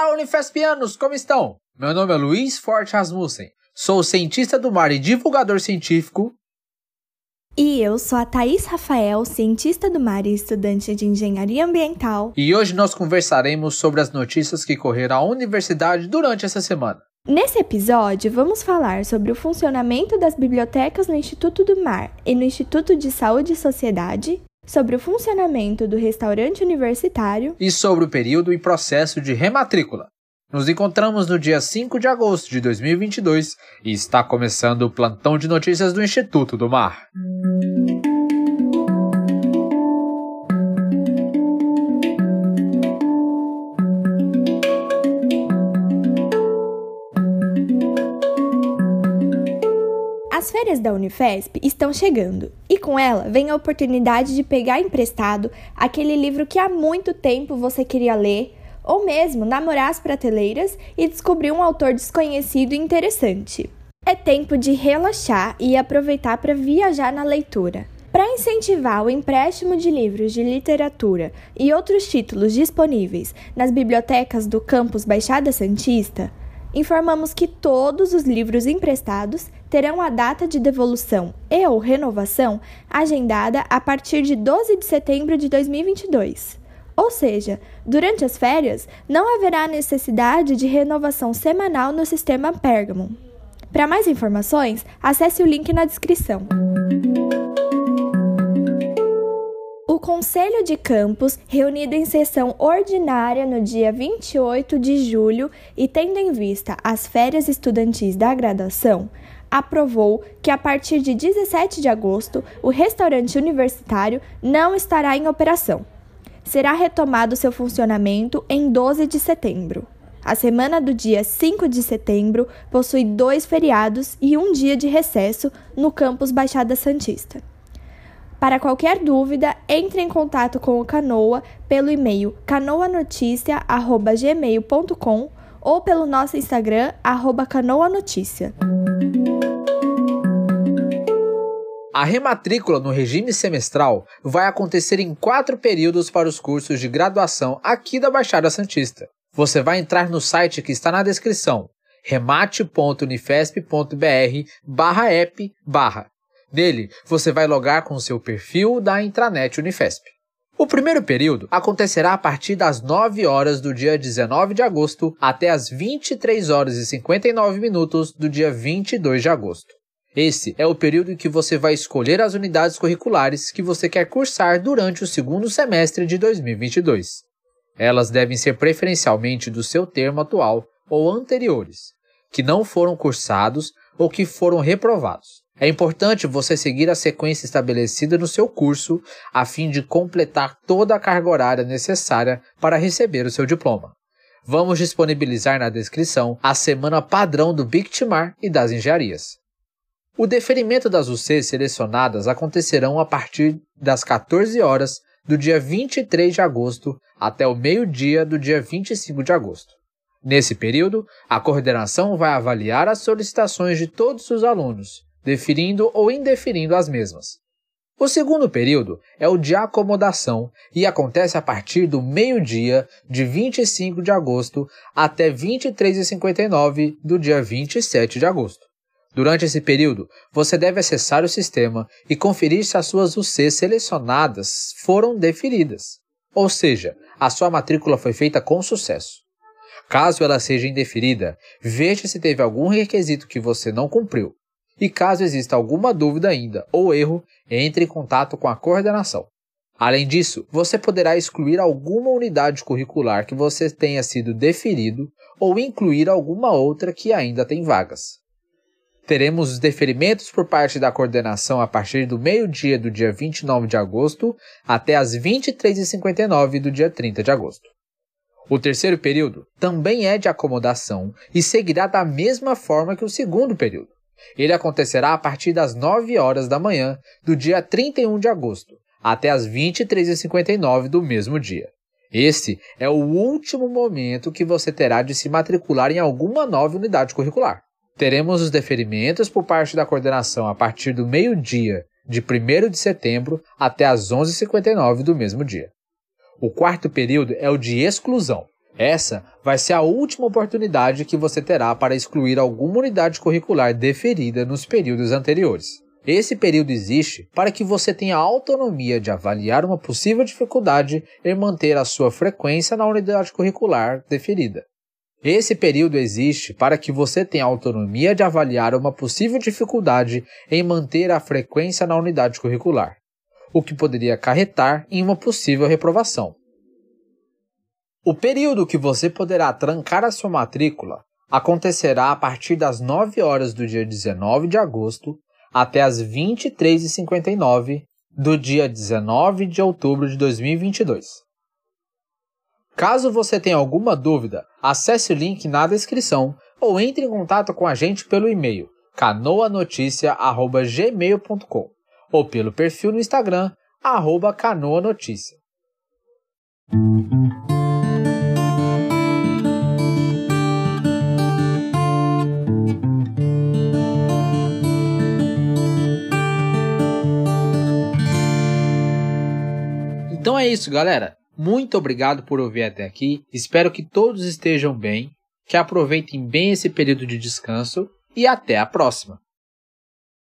Olá, Unifespianos, como estão? Meu nome é Luiz Forte Rasmussen, sou cientista do mar e divulgador científico. E eu sou a Thaís Rafael, cientista do mar e estudante de engenharia ambiental. E hoje nós conversaremos sobre as notícias que correram à universidade durante essa semana. Nesse episódio, vamos falar sobre o funcionamento das bibliotecas no Instituto do Mar e no Instituto de Saúde e Sociedade, sobre o funcionamento do restaurante universitário e sobre o período e processo de rematrícula. Nos encontramos no dia 5 de agosto de 2022 e está começando o plantão de notícias do Instituto do Mar. As férias da Unifesp estão chegando e com ela vem a oportunidade de pegar emprestado aquele livro que há muito tempo você queria ler ou mesmo namorar as prateleiras e descobrir um autor desconhecido e interessante. É tempo de relaxar e aproveitar para viajar na leitura. Para incentivar o empréstimo de livros de literatura e outros títulos disponíveis nas bibliotecas do campus Baixada Santista, informamos que todos os livros emprestados terão a data de devolução e ou renovação agendada a partir de 12 de setembro de 2022. Ou seja, durante as férias não haverá necessidade de renovação semanal no sistema Pergamon. Para mais informações, acesse o link na descrição. Conselho de Campus, reunido em sessão ordinária no dia 28 de julho e tendo em vista as férias estudantis da graduação, aprovou que a partir de 17 de agosto o restaurante universitário não estará em operação. Será retomado seu funcionamento em 12 de setembro. A semana do dia 5 de setembro possui dois feriados e um dia de recesso no campus Baixada Santista. Para qualquer dúvida, entre em contato com o Canoa pelo e-mail canoanoticia@gmail.com ou pelo nosso Instagram @canoanoticia. A rematrícula no regime semestral vai acontecer em quatro períodos para os cursos de graduação aqui da Baixada Santista. Você vai entrar no site que está na descrição, remate.unifesp.br/app Nele, você vai logar com seu perfil da intranet Unifesp. O primeiro período acontecerá a partir das 9 horas do dia 19 de agosto até as 23 horas e 59 minutos do dia 22 de agosto. Esse é o período em que você vai escolher as unidades curriculares que você quer cursar durante o segundo semestre de 2022. Elas devem ser preferencialmente do seu termo atual ou anteriores, que não foram cursados ou que foram reprovados. É importante você seguir a sequência estabelecida no seu curso a fim de completar toda a carga horária necessária para receber o seu diploma. Vamos disponibilizar na descrição a semana padrão do Bictimar e das engenharias. O deferimento das UCs selecionadas acontecerão a partir das 14 horas do dia 23 de agosto até o meio-dia do dia 25 de agosto. Nesse período, a coordenação vai avaliar as solicitações de todos os alunos deferindo ou indeferindo as mesmas. O segundo período é o de acomodação e acontece a partir do meio-dia de 25 de agosto até 23h59 do dia 27 de agosto. Durante esse período, você deve acessar o sistema e conferir se as suas UCs selecionadas foram deferidas, ou seja, a sua matrícula foi feita com sucesso. Caso ela seja indeferida, veja se teve algum requisito que você não cumpriu e caso exista alguma dúvida ainda ou erro, entre em contato com a coordenação. Além disso, você poderá excluir alguma unidade curricular que você tenha sido deferido ou incluir alguma outra que ainda tem vagas. Teremos os deferimentos por parte da coordenação a partir do meio-dia do dia 29 de agosto até as 23h59 do dia 30 de agosto. O terceiro período também é de acomodação e seguirá da mesma forma que o segundo período. Ele acontecerá a partir das 9 horas da manhã do dia 31 de agosto até as 23h59 do mesmo dia. Esse é o último momento que você terá de se matricular em alguma nova unidade curricular. Teremos os deferimentos por parte da coordenação a partir do meio-dia de 1 de setembro até as 11h59 do mesmo dia. O quarto período é o de exclusão. Essa vai ser a última oportunidade que você terá para excluir alguma unidade curricular deferida nos períodos anteriores. Esse período existe para que você tenha autonomia de avaliar uma possível dificuldade em manter a sua frequência na unidade curricular deferida. Esse período existe para que você tenha autonomia de avaliar uma possível dificuldade em manter a frequência na unidade curricular, o que poderia acarretar em uma possível reprovação. O período que você poderá trancar a sua matrícula acontecerá a partir das 9 horas do dia 19 de agosto até as 23h59 do dia 19 de outubro de 2022. Caso você tenha alguma dúvida, acesse o link na descrição ou entre em contato com a gente pelo e-mail canoanoticia@gmail.com ou pelo perfil no Instagram arroba canoanoticia. Então é isso, galera. Muito obrigado por ouvir até aqui. Espero que todos estejam bem, que aproveitem bem esse período de descanso e até a próxima.